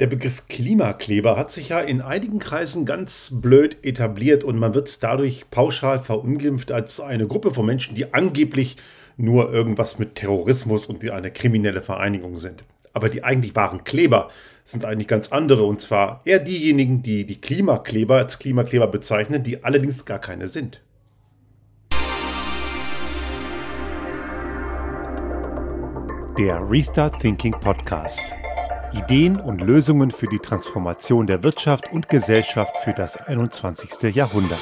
Der Begriff Klimakleber hat sich ja in einigen Kreisen ganz blöd etabliert und man wird dadurch pauschal verunglimpft als eine Gruppe von Menschen, die angeblich nur irgendwas mit Terrorismus und eine kriminelle Vereinigung sind. Aber die eigentlich wahren Kleber sind eigentlich ganz andere und zwar eher diejenigen, die die Klimakleber als Klimakleber bezeichnen, die allerdings gar keine sind. Der Restart Thinking Podcast. Ideen und Lösungen für die Transformation der Wirtschaft und Gesellschaft für das 21. Jahrhundert.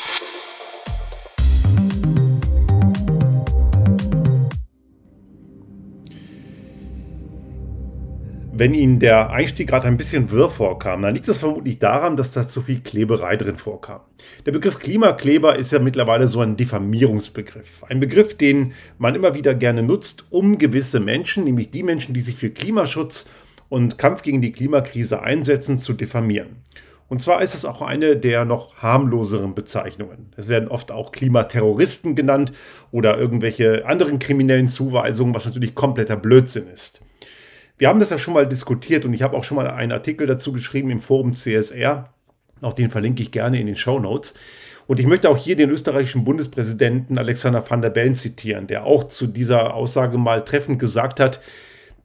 Wenn Ihnen der Einstieg gerade ein bisschen wirr vorkam, dann liegt das vermutlich daran, dass da zu viel Kleberei drin vorkam. Der Begriff Klimakleber ist ja mittlerweile so ein Diffamierungsbegriff. Ein Begriff, den man immer wieder gerne nutzt, um gewisse Menschen, nämlich die Menschen, die sich für Klimaschutz und Kampf gegen die Klimakrise einsetzen, zu diffamieren. Und zwar ist es auch eine der noch harmloseren Bezeichnungen. Es werden oft auch Klimaterroristen genannt oder irgendwelche anderen kriminellen Zuweisungen, was natürlich kompletter Blödsinn ist. Wir haben das ja schon mal diskutiert und ich habe auch schon mal einen Artikel dazu geschrieben im Forum CSR. Auch den verlinke ich gerne in den Show Notes. Und ich möchte auch hier den österreichischen Bundespräsidenten Alexander van der Bellen zitieren, der auch zu dieser Aussage mal treffend gesagt hat,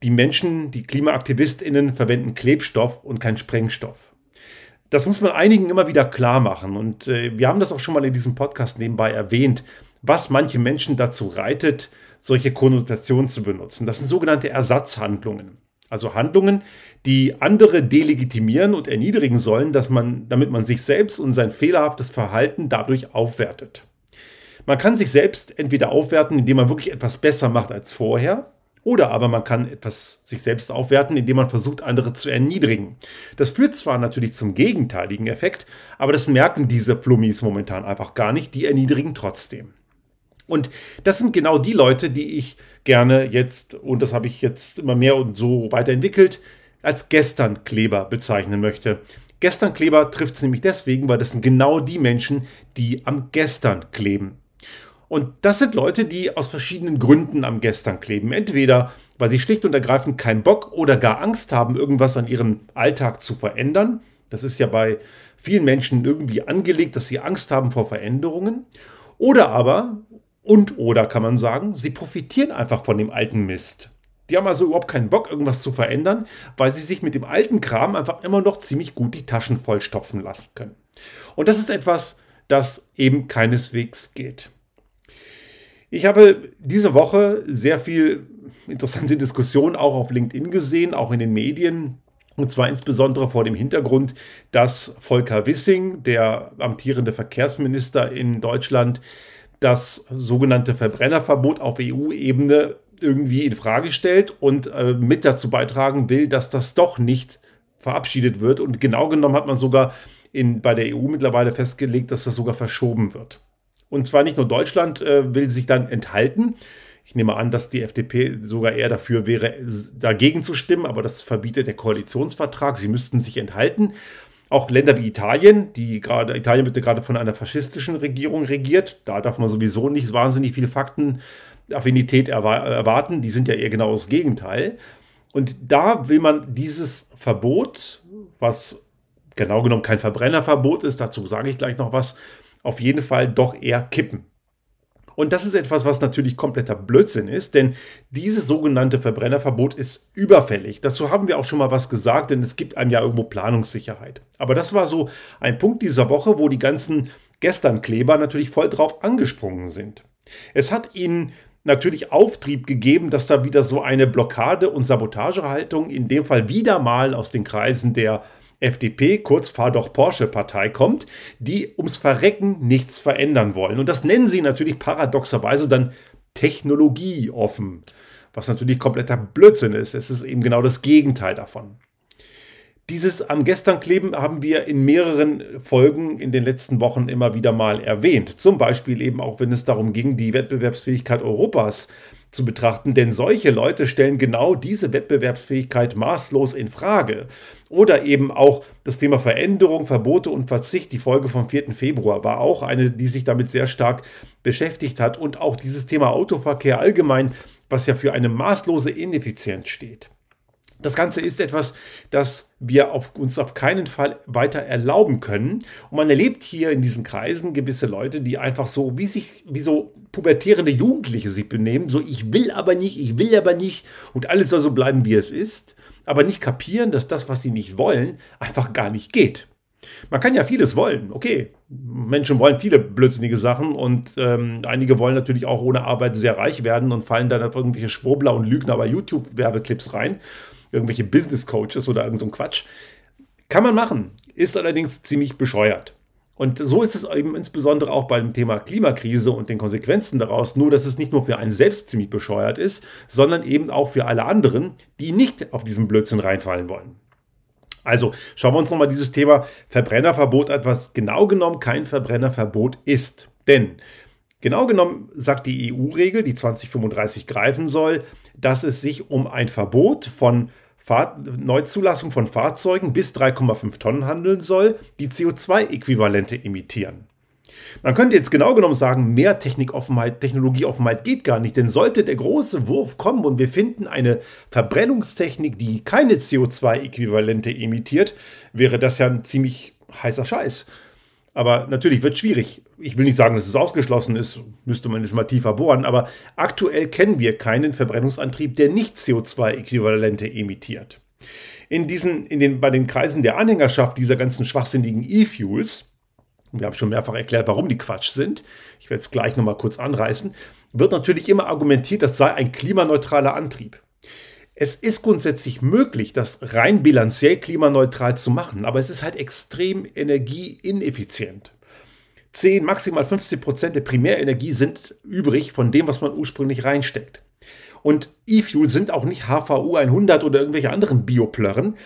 die Menschen, die KlimaaktivistInnen verwenden Klebstoff und kein Sprengstoff. Das muss man einigen immer wieder klar machen. Und äh, wir haben das auch schon mal in diesem Podcast nebenbei erwähnt, was manche Menschen dazu reitet, solche Konnotationen zu benutzen. Das sind sogenannte Ersatzhandlungen. Also Handlungen, die andere delegitimieren und erniedrigen sollen, dass man, damit man sich selbst und sein fehlerhaftes Verhalten dadurch aufwertet. Man kann sich selbst entweder aufwerten, indem man wirklich etwas besser macht als vorher, oder aber man kann etwas sich selbst aufwerten, indem man versucht, andere zu erniedrigen. Das führt zwar natürlich zum gegenteiligen Effekt, aber das merken diese Flummis momentan einfach gar nicht, die erniedrigen trotzdem. Und das sind genau die Leute, die ich gerne jetzt, und das habe ich jetzt immer mehr und so weiterentwickelt, als Gesternkleber bezeichnen möchte. Gesternkleber trifft es nämlich deswegen, weil das sind genau die Menschen, die am Gestern kleben. Und das sind Leute, die aus verschiedenen Gründen am Gestern kleben. Entweder weil sie schlicht und ergreifend keinen Bock oder gar Angst haben, irgendwas an ihrem Alltag zu verändern. Das ist ja bei vielen Menschen irgendwie angelegt, dass sie Angst haben vor Veränderungen. Oder aber, und oder kann man sagen, sie profitieren einfach von dem alten Mist. Die haben also überhaupt keinen Bock, irgendwas zu verändern, weil sie sich mit dem alten Kram einfach immer noch ziemlich gut die Taschen vollstopfen lassen können. Und das ist etwas, das eben keineswegs geht. Ich habe diese Woche sehr viel interessante Diskussionen auch auf LinkedIn gesehen, auch in den Medien. Und zwar insbesondere vor dem Hintergrund, dass Volker Wissing, der amtierende Verkehrsminister in Deutschland, das sogenannte Verbrennerverbot auf EU-Ebene irgendwie in Frage stellt und äh, mit dazu beitragen will, dass das doch nicht verabschiedet wird. Und genau genommen hat man sogar in, bei der EU mittlerweile festgelegt, dass das sogar verschoben wird. Und zwar nicht nur Deutschland äh, will sich dann enthalten. Ich nehme an, dass die FDP sogar eher dafür wäre, dagegen zu stimmen, aber das verbietet der Koalitionsvertrag. Sie müssten sich enthalten. Auch Länder wie Italien, die gerade, Italien wird ja gerade von einer faschistischen Regierung regiert. Da darf man sowieso nicht wahnsinnig viel Faktenaffinität erwarten. Die sind ja eher genau das Gegenteil. Und da will man dieses Verbot, was genau genommen kein Verbrennerverbot ist, dazu sage ich gleich noch was, auf jeden Fall doch eher kippen. Und das ist etwas, was natürlich kompletter Blödsinn ist, denn dieses sogenannte Verbrennerverbot ist überfällig. Dazu haben wir auch schon mal was gesagt, denn es gibt einem ja irgendwo Planungssicherheit. Aber das war so ein Punkt dieser Woche, wo die ganzen Gesternkleber natürlich voll drauf angesprungen sind. Es hat ihnen natürlich Auftrieb gegeben, dass da wieder so eine Blockade- und Sabotagehaltung, in dem Fall wieder mal aus den Kreisen der FDP, kurz Fahr doch Porsche Partei kommt, die ums Verrecken nichts verändern wollen. Und das nennen sie natürlich paradoxerweise dann technologieoffen, was natürlich kompletter Blödsinn ist. Es ist eben genau das Gegenteil davon. Dieses am gestern kleben haben wir in mehreren Folgen in den letzten Wochen immer wieder mal erwähnt. Zum Beispiel eben auch, wenn es darum ging, die Wettbewerbsfähigkeit Europas zu betrachten, denn solche Leute stellen genau diese Wettbewerbsfähigkeit maßlos in Frage. Oder eben auch das Thema Veränderung, Verbote und Verzicht. Die Folge vom 4. Februar war auch eine, die sich damit sehr stark beschäftigt hat. Und auch dieses Thema Autoverkehr allgemein, was ja für eine maßlose Ineffizienz steht. Das Ganze ist etwas, das wir auf, uns auf keinen Fall weiter erlauben können. Und man erlebt hier in diesen Kreisen gewisse Leute, die einfach so, wie sich, wie so pubertierende Jugendliche sich benehmen, so ich will aber nicht, ich will aber nicht und alles soll so bleiben, wie es ist, aber nicht kapieren, dass das, was sie nicht wollen, einfach gar nicht geht. Man kann ja vieles wollen, okay. Menschen wollen viele blödsinnige Sachen und ähm, einige wollen natürlich auch ohne Arbeit sehr reich werden und fallen dann auf irgendwelche Schwurbler und Lügner bei YouTube-Werbeclips rein irgendwelche Business Coaches oder irgend so ein Quatsch. Kann man machen, ist allerdings ziemlich bescheuert. Und so ist es eben insbesondere auch beim Thema Klimakrise und den Konsequenzen daraus, nur dass es nicht nur für einen selbst ziemlich bescheuert ist, sondern eben auch für alle anderen, die nicht auf diesen Blödsinn reinfallen wollen. Also schauen wir uns nochmal dieses Thema Verbrennerverbot an, was genau genommen kein Verbrennerverbot ist. Denn genau genommen sagt die EU-Regel, die 2035 greifen soll, dass es sich um ein Verbot von Fahr Neuzulassung von Fahrzeugen bis 3,5 Tonnen handeln soll, die CO2-Äquivalente emittieren. Man könnte jetzt genau genommen sagen, mehr Technikoffenheit, Technologieoffenheit geht gar nicht, denn sollte der große Wurf kommen und wir finden eine Verbrennungstechnik, die keine CO2-Äquivalente emittiert, wäre das ja ein ziemlich heißer Scheiß. Aber natürlich wird schwierig. Ich will nicht sagen, dass es ausgeschlossen ist, müsste man es mal tiefer bohren, aber aktuell kennen wir keinen Verbrennungsantrieb, der nicht CO2-Äquivalente emittiert. In diesen, in den, bei den Kreisen der Anhängerschaft dieser ganzen schwachsinnigen E-Fuels, wir haben schon mehrfach erklärt, warum die Quatsch sind, ich werde es gleich nochmal kurz anreißen, wird natürlich immer argumentiert, das sei ein klimaneutraler Antrieb. Es ist grundsätzlich möglich, das rein bilanziell klimaneutral zu machen, aber es ist halt extrem energieineffizient. 10, maximal 50 Prozent der Primärenergie sind übrig von dem, was man ursprünglich reinsteckt. Und E-Fuels sind auch nicht HVU 100 oder irgendwelche anderen Bioplörren.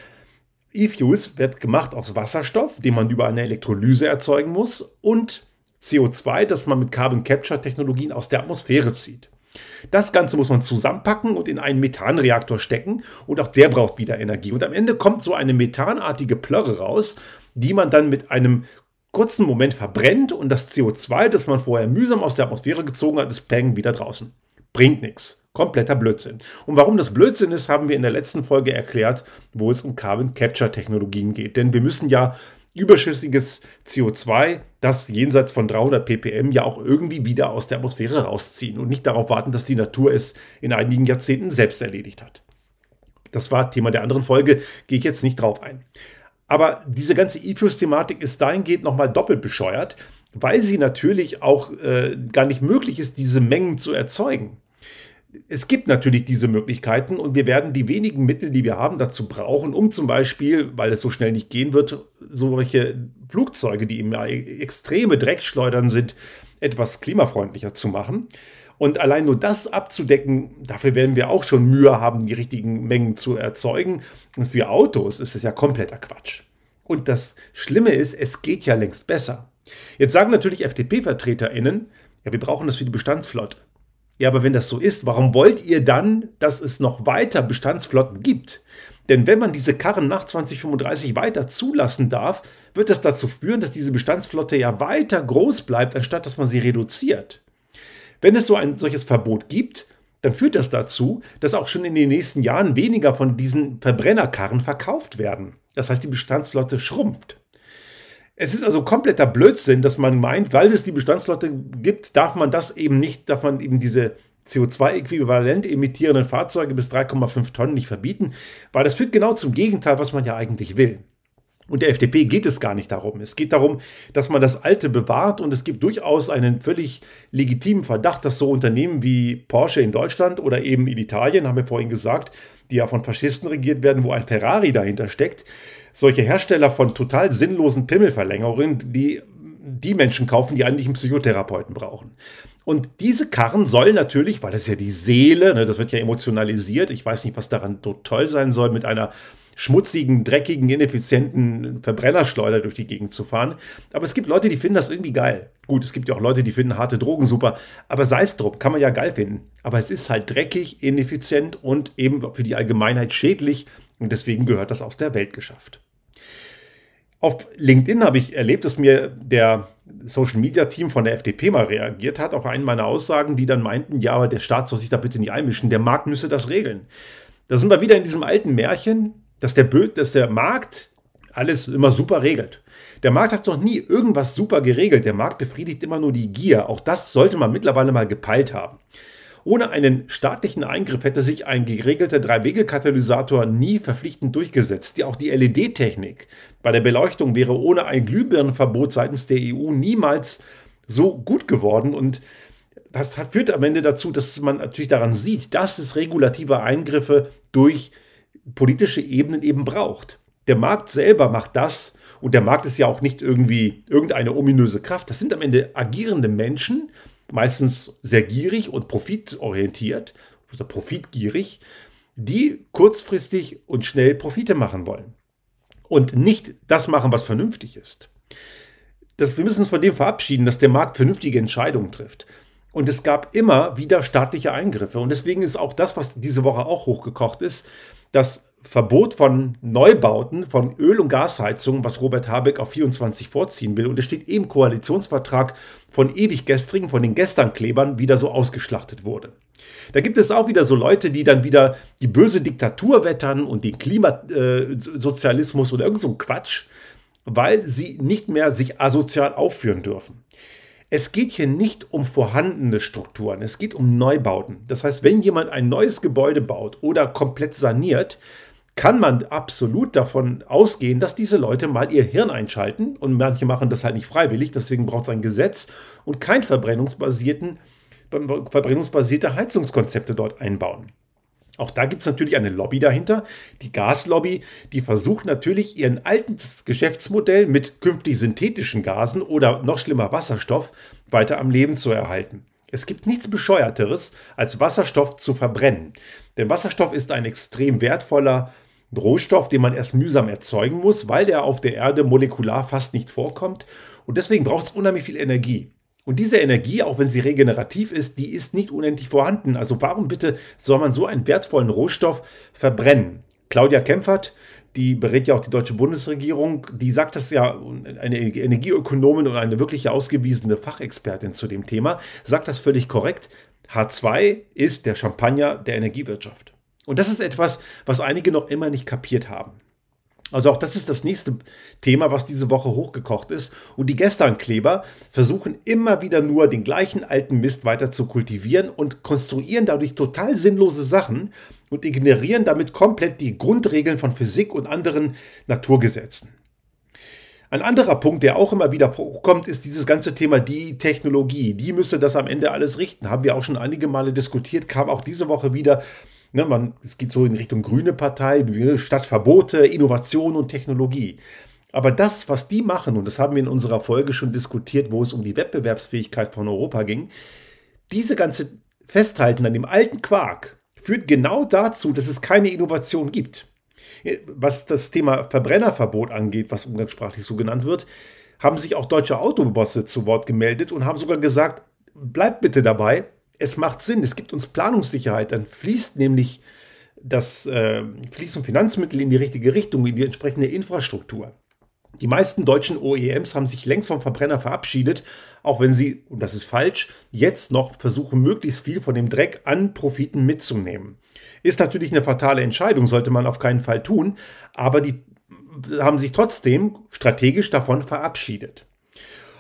E-Fuels wird gemacht aus Wasserstoff, den man über eine Elektrolyse erzeugen muss, und CO2, das man mit Carbon Capture Technologien aus der Atmosphäre zieht. Das Ganze muss man zusammenpacken und in einen Methanreaktor stecken und auch der braucht wieder Energie. Und am Ende kommt so eine methanartige Plörre raus, die man dann mit einem kurzen Moment verbrennt und das CO2, das man vorher mühsam aus der Atmosphäre gezogen hat, ist peng wieder draußen. Bringt nichts. Kompletter Blödsinn. Und warum das Blödsinn ist, haben wir in der letzten Folge erklärt, wo es um Carbon Capture Technologien geht. Denn wir müssen ja überschüssiges CO2, das jenseits von 300 ppm ja auch irgendwie wieder aus der Atmosphäre rausziehen und nicht darauf warten, dass die Natur es in einigen Jahrzehnten selbst erledigt hat. Das war Thema der anderen Folge, gehe ich jetzt nicht drauf ein. Aber diese ganze E-Fuels-Thematik ist dahingehend nochmal doppelt bescheuert, weil sie natürlich auch äh, gar nicht möglich ist, diese Mengen zu erzeugen es gibt natürlich diese Möglichkeiten und wir werden die wenigen Mittel, die wir haben, dazu brauchen, um zum Beispiel, weil es so schnell nicht gehen wird, solche Flugzeuge, die eben extreme Dreckschleudern sind, etwas klimafreundlicher zu machen. Und allein nur das abzudecken, dafür werden wir auch schon Mühe haben, die richtigen Mengen zu erzeugen. Und für Autos ist es ja kompletter Quatsch. Und das Schlimme ist, es geht ja längst besser. Jetzt sagen natürlich FDP-VertreterInnen, ja, wir brauchen das für die Bestandsflotte. Ja, aber wenn das so ist, warum wollt ihr dann, dass es noch weiter Bestandsflotten gibt? Denn wenn man diese Karren nach 2035 weiter zulassen darf, wird das dazu führen, dass diese Bestandsflotte ja weiter groß bleibt, anstatt dass man sie reduziert. Wenn es so ein solches Verbot gibt, dann führt das dazu, dass auch schon in den nächsten Jahren weniger von diesen Verbrennerkarren verkauft werden. Das heißt, die Bestandsflotte schrumpft. Es ist also kompletter Blödsinn, dass man meint, weil es die Bestandsflotte gibt, darf man das eben nicht, darf man eben diese CO2-äquivalent emittierenden Fahrzeuge bis 3,5 Tonnen nicht verbieten, weil das führt genau zum Gegenteil, was man ja eigentlich will. Und der FDP geht es gar nicht darum. Es geht darum, dass man das Alte bewahrt und es gibt durchaus einen völlig legitimen Verdacht, dass so Unternehmen wie Porsche in Deutschland oder eben in Italien, haben wir vorhin gesagt, die ja von Faschisten regiert werden, wo ein Ferrari dahinter steckt, solche Hersteller von total sinnlosen Pimmelverlängerungen, die die Menschen kaufen, die eigentlich einen Psychotherapeuten brauchen. Und diese Karren sollen natürlich, weil das ja die Seele, ne, das wird ja emotionalisiert, ich weiß nicht, was daran so toll sein soll, mit einer schmutzigen, dreckigen, ineffizienten Verbrennerschleuder durch die Gegend zu fahren. Aber es gibt Leute, die finden das irgendwie geil. Gut, es gibt ja auch Leute, die finden harte Drogen super. Aber sei es drum, kann man ja geil finden. Aber es ist halt dreckig, ineffizient und eben für die Allgemeinheit schädlich. Und deswegen gehört das aus der Welt geschafft. Auf LinkedIn habe ich erlebt, dass mir der Social Media Team von der FDP mal reagiert hat auf einen meiner Aussagen, die dann meinten, ja, aber der Staat soll sich da bitte nicht einmischen, der Markt müsse das regeln. Da sind wir wieder in diesem alten Märchen, dass der, Bö dass der Markt alles immer super regelt. Der Markt hat noch nie irgendwas super geregelt. Der Markt befriedigt immer nur die Gier. Auch das sollte man mittlerweile mal gepeilt haben. Ohne einen staatlichen Eingriff hätte sich ein geregelter Drei-Wege-Katalysator nie verpflichtend durchgesetzt. Auch die LED-Technik bei der Beleuchtung wäre ohne ein Glühbirnenverbot seitens der EU niemals so gut geworden. Und das führt am Ende dazu, dass man natürlich daran sieht, dass es regulative Eingriffe durch politische Ebenen eben braucht. Der Markt selber macht das und der Markt ist ja auch nicht irgendwie irgendeine ominöse Kraft. Das sind am Ende agierende Menschen, meistens sehr gierig und profitorientiert oder profitgierig, die kurzfristig und schnell Profite machen wollen und nicht das machen, was vernünftig ist. Das, wir müssen uns von dem verabschieden, dass der Markt vernünftige Entscheidungen trifft. Und es gab immer wieder staatliche Eingriffe. Und deswegen ist auch das, was diese Woche auch hochgekocht ist, das Verbot von Neubauten von Öl- und Gasheizungen, was Robert Habeck auf 24 vorziehen will. Und es steht im Koalitionsvertrag von ewig gestrigen, von den Gesternklebern wieder so ausgeschlachtet wurde. Da gibt es auch wieder so Leute, die dann wieder die böse Diktatur wettern und den Klimasozialismus oder irgend so Quatsch, weil sie nicht mehr sich asozial aufführen dürfen. Es geht hier nicht um vorhandene Strukturen, es geht um Neubauten. Das heißt, wenn jemand ein neues Gebäude baut oder komplett saniert, kann man absolut davon ausgehen, dass diese Leute mal ihr Hirn einschalten und manche machen das halt nicht freiwillig, deswegen braucht es ein Gesetz und kein verbrennungsbasierten, verbrennungsbasierte Heizungskonzepte dort einbauen. Auch da gibt es natürlich eine Lobby dahinter, die Gaslobby, die versucht natürlich ihren altes Geschäftsmodell mit künftig synthetischen Gasen oder noch schlimmer Wasserstoff weiter am Leben zu erhalten. Es gibt nichts Bescheuerteres, als Wasserstoff zu verbrennen. Denn Wasserstoff ist ein extrem wertvoller Rohstoff, den man erst mühsam erzeugen muss, weil der auf der Erde molekular fast nicht vorkommt. Und deswegen braucht es unheimlich viel Energie. Und diese Energie, auch wenn sie regenerativ ist, die ist nicht unendlich vorhanden. Also warum bitte soll man so einen wertvollen Rohstoff verbrennen? Claudia Kempfert, die berät ja auch die deutsche Bundesregierung, die sagt das ja, eine Energieökonomin und eine wirklich ausgewiesene Fachexpertin zu dem Thema, sagt das völlig korrekt. H2 ist der Champagner der Energiewirtschaft. Und das ist etwas, was einige noch immer nicht kapiert haben. Also auch das ist das nächste Thema, was diese Woche hochgekocht ist. Und die Gesternkleber versuchen immer wieder nur den gleichen alten Mist weiter zu kultivieren und konstruieren dadurch total sinnlose Sachen und ignorieren damit komplett die Grundregeln von Physik und anderen Naturgesetzen. Ein anderer Punkt, der auch immer wieder hochkommt, ist dieses ganze Thema die Technologie. Die müsste das am Ende alles richten. Haben wir auch schon einige Male diskutiert, kam auch diese Woche wieder Ne, man, es geht so in Richtung grüne Partei, statt Verbote, Innovation und Technologie. Aber das, was die machen, und das haben wir in unserer Folge schon diskutiert, wo es um die Wettbewerbsfähigkeit von Europa ging, diese ganze Festhalten an dem alten Quark führt genau dazu, dass es keine Innovation gibt. Was das Thema Verbrennerverbot angeht, was umgangssprachlich so genannt wird, haben sich auch deutsche Autobosse zu Wort gemeldet und haben sogar gesagt, bleibt bitte dabei, es macht Sinn, es gibt uns Planungssicherheit, dann fließt nämlich das äh, fließen Finanzmittel in die richtige Richtung, in die entsprechende Infrastruktur. Die meisten deutschen OEMs haben sich längst vom Verbrenner verabschiedet, auch wenn sie, und das ist falsch, jetzt noch versuchen, möglichst viel von dem Dreck an Profiten mitzunehmen. Ist natürlich eine fatale Entscheidung, sollte man auf keinen Fall tun, aber die haben sich trotzdem strategisch davon verabschiedet.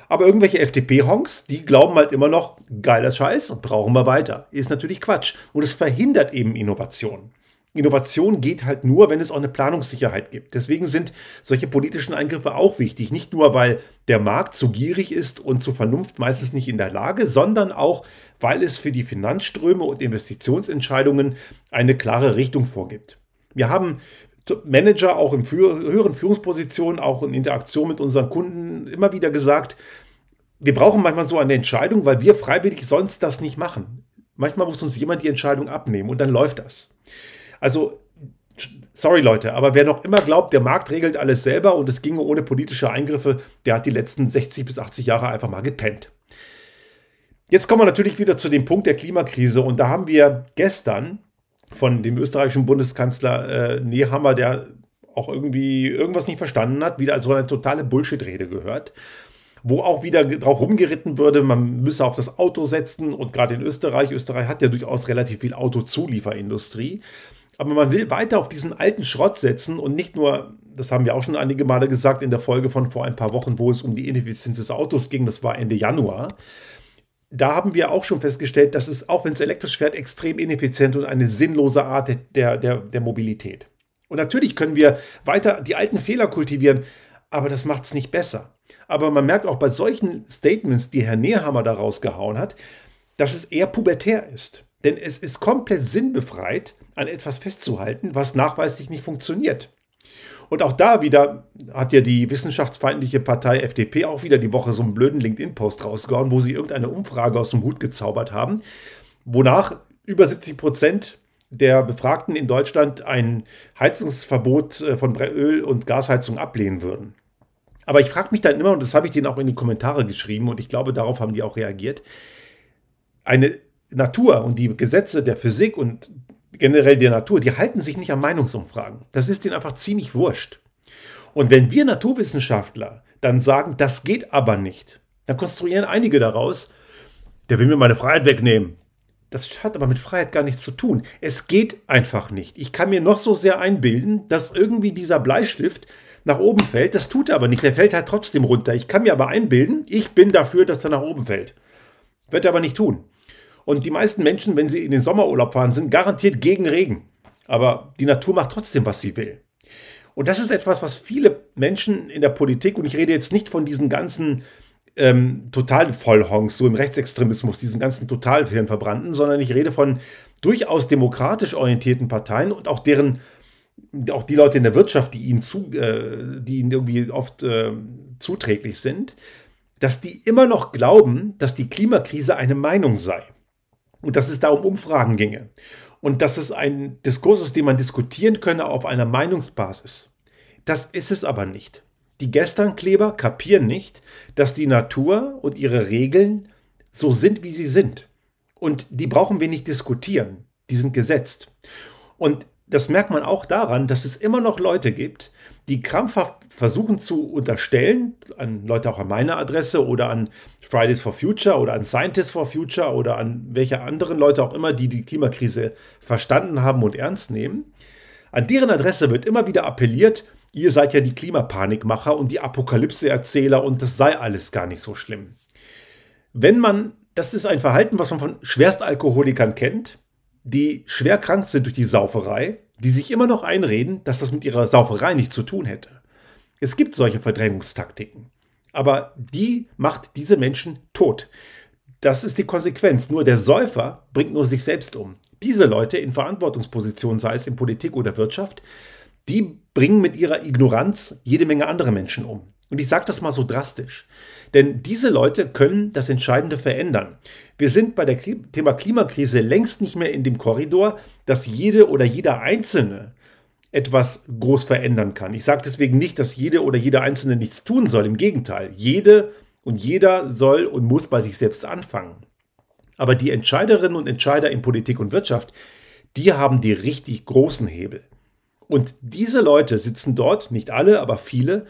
Aber irgendwelche FDP-Honks, die glauben halt immer noch, geiler Scheiß und brauchen wir weiter. Ist natürlich Quatsch. Und es verhindert eben Innovation. Innovation geht halt nur, wenn es auch eine Planungssicherheit gibt. Deswegen sind solche politischen Eingriffe auch wichtig. Nicht nur, weil der Markt zu gierig ist und zur Vernunft meistens nicht in der Lage, sondern auch, weil es für die Finanzströme und Investitionsentscheidungen eine klare Richtung vorgibt. Wir haben Manager auch in höheren Führungspositionen, auch in Interaktion mit unseren Kunden immer wieder gesagt, wir brauchen manchmal so eine Entscheidung, weil wir freiwillig sonst das nicht machen. Manchmal muss uns jemand die Entscheidung abnehmen und dann läuft das. Also, sorry Leute, aber wer noch immer glaubt, der Markt regelt alles selber und es ginge ohne politische Eingriffe, der hat die letzten 60 bis 80 Jahre einfach mal gepennt. Jetzt kommen wir natürlich wieder zu dem Punkt der Klimakrise und da haben wir gestern von dem österreichischen Bundeskanzler äh, Nehammer, der auch irgendwie irgendwas nicht verstanden hat, wieder als so eine totale Bullshit-Rede gehört, wo auch wieder drauf rumgeritten würde, man müsse auf das Auto setzen und gerade in Österreich, Österreich hat ja durchaus relativ viel Autozulieferindustrie. Aber man will weiter auf diesen alten Schrott setzen und nicht nur, das haben wir auch schon einige Male gesagt in der Folge von vor ein paar Wochen, wo es um die Ineffizienz des Autos ging, das war Ende Januar. Da haben wir auch schon festgestellt, dass es, auch wenn es elektrisch fährt, extrem ineffizient und eine sinnlose Art der, der, der Mobilität. Und natürlich können wir weiter die alten Fehler kultivieren, aber das macht es nicht besser. Aber man merkt auch bei solchen Statements, die Herr Nehammer da rausgehauen hat, dass es eher pubertär ist. Denn es ist komplett sinnbefreit, an etwas festzuhalten, was nachweislich nicht funktioniert. Und auch da wieder hat ja die wissenschaftsfeindliche Partei FDP auch wieder die Woche so einen blöden LinkedIn-Post rausgehauen, wo sie irgendeine Umfrage aus dem Hut gezaubert haben, wonach über 70 Prozent der Befragten in Deutschland ein Heizungsverbot äh, von Öl- und Gasheizung ablehnen würden. Aber ich frage mich dann immer, und das habe ich denen auch in die Kommentare geschrieben, und ich glaube, darauf haben die auch reagiert, eine Natur und die Gesetze der Physik und generell der Natur, die halten sich nicht an Meinungsumfragen. Das ist denen einfach ziemlich wurscht. Und wenn wir Naturwissenschaftler dann sagen, das geht aber nicht, dann konstruieren einige daraus, der will mir meine Freiheit wegnehmen. Das hat aber mit Freiheit gar nichts zu tun. Es geht einfach nicht. Ich kann mir noch so sehr einbilden, dass irgendwie dieser Bleistift nach oben fällt. Das tut er aber nicht. Der fällt halt trotzdem runter. Ich kann mir aber einbilden, ich bin dafür, dass er nach oben fällt. Wird er aber nicht tun. Und die meisten Menschen, wenn sie in den Sommerurlaub fahren, sind garantiert gegen Regen. Aber die Natur macht trotzdem, was sie will. Und das ist etwas, was viele Menschen in der Politik, und ich rede jetzt nicht von diesen ganzen ähm, Totalvollhongs, so im Rechtsextremismus, diesen ganzen Totalfilmverbrannten, sondern ich rede von durchaus demokratisch orientierten Parteien und auch deren, auch die Leute in der Wirtschaft, die ihnen, zu, äh, die ihnen irgendwie oft äh, zuträglich sind, dass die immer noch glauben, dass die Klimakrise eine Meinung sei und dass es da um Umfragen ginge und dass es ein Diskurs ist, den man diskutieren könne auf einer Meinungsbasis. Das ist es aber nicht. Die Gesternkleber kapieren nicht, dass die Natur und ihre Regeln so sind, wie sie sind. Und die brauchen wir nicht diskutieren. Die sind gesetzt. Und das merkt man auch daran, dass es immer noch Leute gibt, die krampfhaft versuchen zu unterstellen, an Leute auch an meiner Adresse oder an Fridays for Future oder an Scientists for Future oder an welche anderen Leute auch immer, die die Klimakrise verstanden haben und ernst nehmen. An deren Adresse wird immer wieder appelliert, ihr seid ja die Klimapanikmacher und die Apokalypse-Erzähler und das sei alles gar nicht so schlimm. Wenn man, das ist ein Verhalten, was man von Schwerstalkoholikern kennt, die schwer krank sind durch die Sauferei, die sich immer noch einreden, dass das mit ihrer Sauferei nichts zu tun hätte. Es gibt solche Verdrängungstaktiken. Aber die macht diese Menschen tot. Das ist die Konsequenz. Nur der Säufer bringt nur sich selbst um. Diese Leute in Verantwortungspositionen, sei es in Politik oder Wirtschaft, die bringen mit ihrer Ignoranz jede Menge andere Menschen um. Und ich sage das mal so drastisch. Denn diese Leute können das Entscheidende verändern. Wir sind bei der Thema Klimakrise längst nicht mehr in dem Korridor, dass jede oder jeder Einzelne etwas groß verändern kann. Ich sage deswegen nicht, dass jede oder jeder Einzelne nichts tun soll. Im Gegenteil, jede und jeder soll und muss bei sich selbst anfangen. Aber die Entscheiderinnen und Entscheider in Politik und Wirtschaft, die haben die richtig großen Hebel. Und diese Leute sitzen dort, nicht alle, aber viele,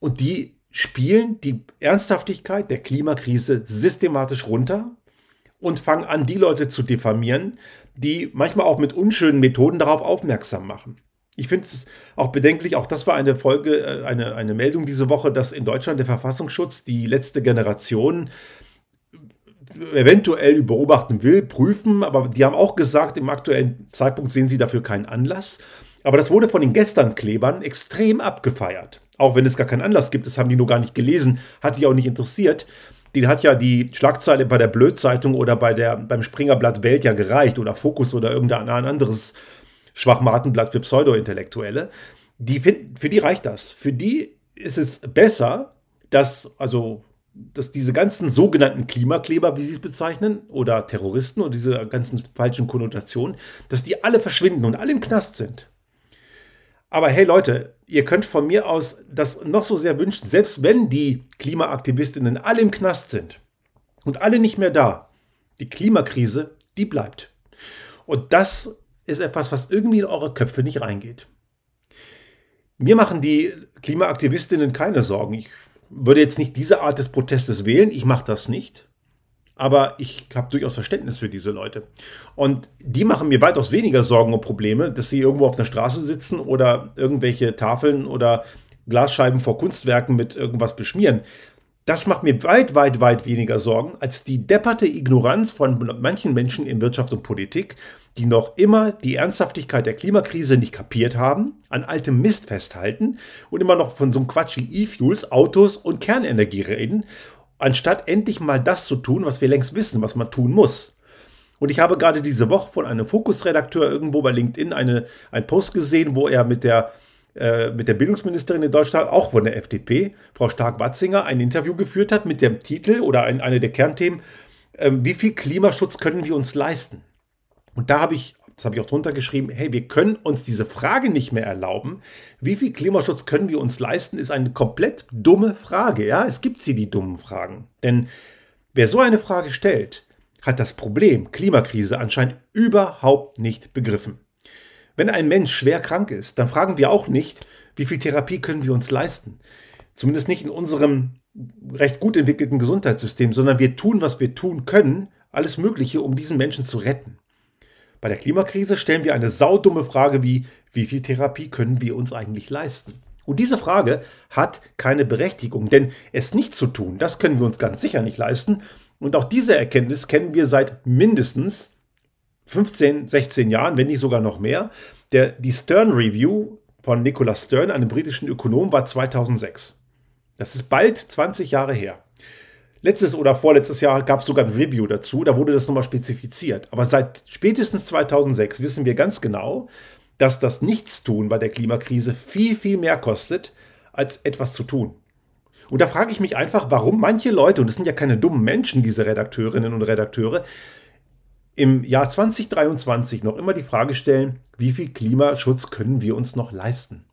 und die spielen die Ernsthaftigkeit der Klimakrise systematisch runter und fangen an, die Leute zu diffamieren, die manchmal auch mit unschönen Methoden darauf aufmerksam machen. Ich finde es auch bedenklich, auch das war eine Folge, äh, eine, eine Meldung diese Woche, dass in Deutschland der Verfassungsschutz die letzte Generation eventuell beobachten will, prüfen, aber die haben auch gesagt, im aktuellen Zeitpunkt sehen sie dafür keinen Anlass. Aber das wurde von den Gestern-Klebern extrem abgefeiert. Auch wenn es gar keinen Anlass gibt, das haben die nur gar nicht gelesen, hat die auch nicht interessiert. Die hat ja die Schlagzeile bei der Blödzeitung oder bei der, beim Springerblatt Welt ja gereicht oder Fokus oder irgendein anderes Schwachmatenblatt für Pseudo-Intellektuelle. Die find, für die reicht das. Für die ist es besser, dass, also, dass diese ganzen sogenannten Klimakleber, wie sie es bezeichnen, oder Terroristen und diese ganzen falschen Konnotationen, dass die alle verschwinden und alle im Knast sind. Aber hey Leute, ihr könnt von mir aus das noch so sehr wünschen, selbst wenn die Klimaaktivistinnen alle im Knast sind und alle nicht mehr da, die Klimakrise, die bleibt. Und das ist etwas, was irgendwie in eure Köpfe nicht reingeht. Mir machen die Klimaaktivistinnen keine Sorgen. Ich würde jetzt nicht diese Art des Protestes wählen, ich mache das nicht. Aber ich habe durchaus Verständnis für diese Leute. Und die machen mir weitaus weniger Sorgen und Probleme, dass sie irgendwo auf der Straße sitzen oder irgendwelche Tafeln oder Glasscheiben vor Kunstwerken mit irgendwas beschmieren. Das macht mir weit, weit, weit weniger Sorgen als die depperte Ignoranz von manchen Menschen in Wirtschaft und Politik, die noch immer die Ernsthaftigkeit der Klimakrise nicht kapiert haben, an altem Mist festhalten und immer noch von so einem Quatsch wie E-Fuels, Autos und Kernenergie reden anstatt endlich mal das zu tun, was wir längst wissen, was man tun muss. Und ich habe gerade diese Woche von einem Fokusredakteur irgendwo bei LinkedIn eine, einen Post gesehen, wo er mit der, äh, mit der Bildungsministerin in Deutschland, auch von der FDP, Frau Stark-Watzinger, ein Interview geführt hat mit dem Titel oder ein, eine der Kernthemen, äh, wie viel Klimaschutz können wir uns leisten? Und da habe ich das habe ich auch drunter geschrieben, hey, wir können uns diese Frage nicht mehr erlauben. Wie viel Klimaschutz können wir uns leisten, ist eine komplett dumme Frage. Ja, es gibt sie, die dummen Fragen. Denn wer so eine Frage stellt, hat das Problem Klimakrise anscheinend überhaupt nicht begriffen. Wenn ein Mensch schwer krank ist, dann fragen wir auch nicht, wie viel Therapie können wir uns leisten. Zumindest nicht in unserem recht gut entwickelten Gesundheitssystem, sondern wir tun, was wir tun können, alles Mögliche, um diesen Menschen zu retten. Bei der Klimakrise stellen wir eine saudumme Frage wie, wie viel Therapie können wir uns eigentlich leisten? Und diese Frage hat keine Berechtigung, denn es nicht zu tun, das können wir uns ganz sicher nicht leisten. Und auch diese Erkenntnis kennen wir seit mindestens 15, 16 Jahren, wenn nicht sogar noch mehr. Der, die Stern Review von Nicholas Stern, einem britischen Ökonom, war 2006. Das ist bald 20 Jahre her. Letztes oder vorletztes Jahr gab es sogar ein Review dazu, da wurde das nochmal spezifiziert. Aber seit spätestens 2006 wissen wir ganz genau, dass das Nichtstun bei der Klimakrise viel, viel mehr kostet, als etwas zu tun. Und da frage ich mich einfach, warum manche Leute, und es sind ja keine dummen Menschen, diese Redakteurinnen und Redakteure, im Jahr 2023 noch immer die Frage stellen, wie viel Klimaschutz können wir uns noch leisten?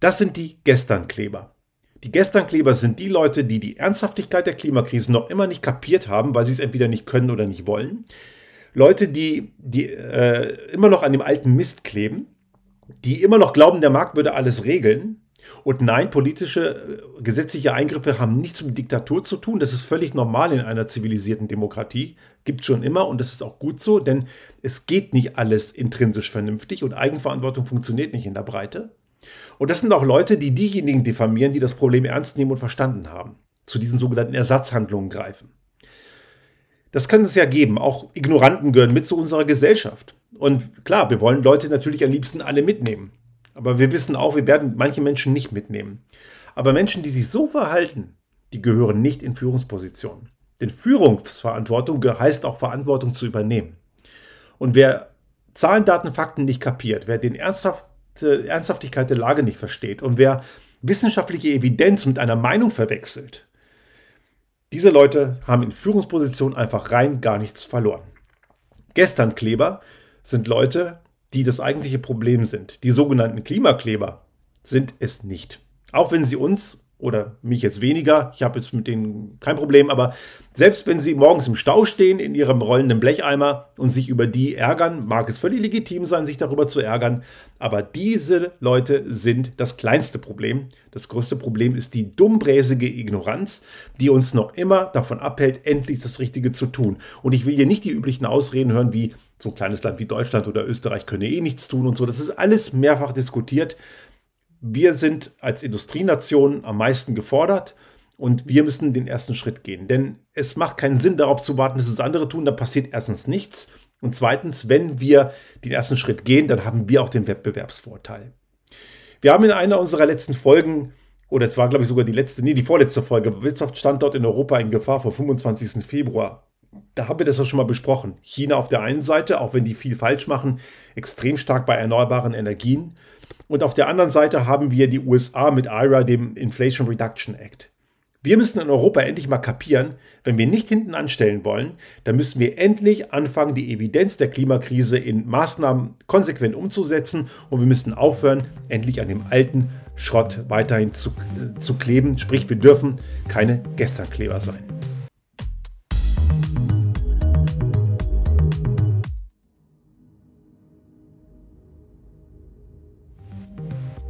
Das sind die Gesternkleber. Die Gesternkleber sind die Leute, die die Ernsthaftigkeit der Klimakrise noch immer nicht kapiert haben, weil sie es entweder nicht können oder nicht wollen. Leute, die, die äh, immer noch an dem alten Mist kleben, die immer noch glauben, der Markt würde alles regeln. Und nein, politische, äh, gesetzliche Eingriffe haben nichts mit Diktatur zu tun. Das ist völlig normal in einer zivilisierten Demokratie. Gibt schon immer und das ist auch gut so, denn es geht nicht alles intrinsisch vernünftig und Eigenverantwortung funktioniert nicht in der Breite. Und das sind auch Leute, die diejenigen diffamieren, die das Problem ernst nehmen und verstanden haben, zu diesen sogenannten Ersatzhandlungen greifen. Das kann es ja geben. Auch Ignoranten gehören mit zu unserer Gesellschaft. Und klar, wir wollen Leute natürlich am liebsten alle mitnehmen. Aber wir wissen auch, wir werden manche Menschen nicht mitnehmen. Aber Menschen, die sich so verhalten, die gehören nicht in Führungspositionen. Denn Führungsverantwortung heißt auch Verantwortung zu übernehmen. Und wer Zahlen, Daten, Fakten nicht kapiert, wer den ernsthaft Ernsthaftigkeit der Lage nicht versteht und wer wissenschaftliche Evidenz mit einer Meinung verwechselt, diese Leute haben in Führungspositionen einfach rein gar nichts verloren. Gestern Kleber sind Leute, die das eigentliche Problem sind. Die sogenannten Klimakleber sind es nicht. Auch wenn sie uns oder mich jetzt weniger, ich habe jetzt mit denen kein Problem, aber selbst wenn sie morgens im Stau stehen in ihrem rollenden Blecheimer und sich über die ärgern, mag es völlig legitim sein, sich darüber zu ärgern, aber diese Leute sind das kleinste Problem. Das größte Problem ist die dummbräsige Ignoranz, die uns noch immer davon abhält, endlich das Richtige zu tun. Und ich will hier nicht die üblichen Ausreden hören, wie so ein kleines Land wie Deutschland oder Österreich könne eh nichts tun und so. Das ist alles mehrfach diskutiert wir sind als Industrienation am meisten gefordert und wir müssen den ersten Schritt gehen. Denn es macht keinen Sinn, darauf zu warten, bis es andere tun. Da passiert erstens nichts. Und zweitens, wenn wir den ersten Schritt gehen, dann haben wir auch den Wettbewerbsvorteil. Wir haben in einer unserer letzten Folgen, oder es war, glaube ich, sogar die letzte, nee, die vorletzte Folge, Wirtschaftsstandort in Europa in Gefahr vor 25. Februar. Da haben wir das ja schon mal besprochen. China auf der einen Seite, auch wenn die viel falsch machen, extrem stark bei erneuerbaren Energien. Und auf der anderen Seite haben wir die USA mit IRA, dem Inflation Reduction Act. Wir müssen in Europa endlich mal kapieren, wenn wir nicht hinten anstellen wollen, dann müssen wir endlich anfangen, die Evidenz der Klimakrise in Maßnahmen konsequent umzusetzen und wir müssen aufhören, endlich an dem alten Schrott weiterhin zu, äh, zu kleben. Sprich, wir dürfen keine Gesternkleber sein.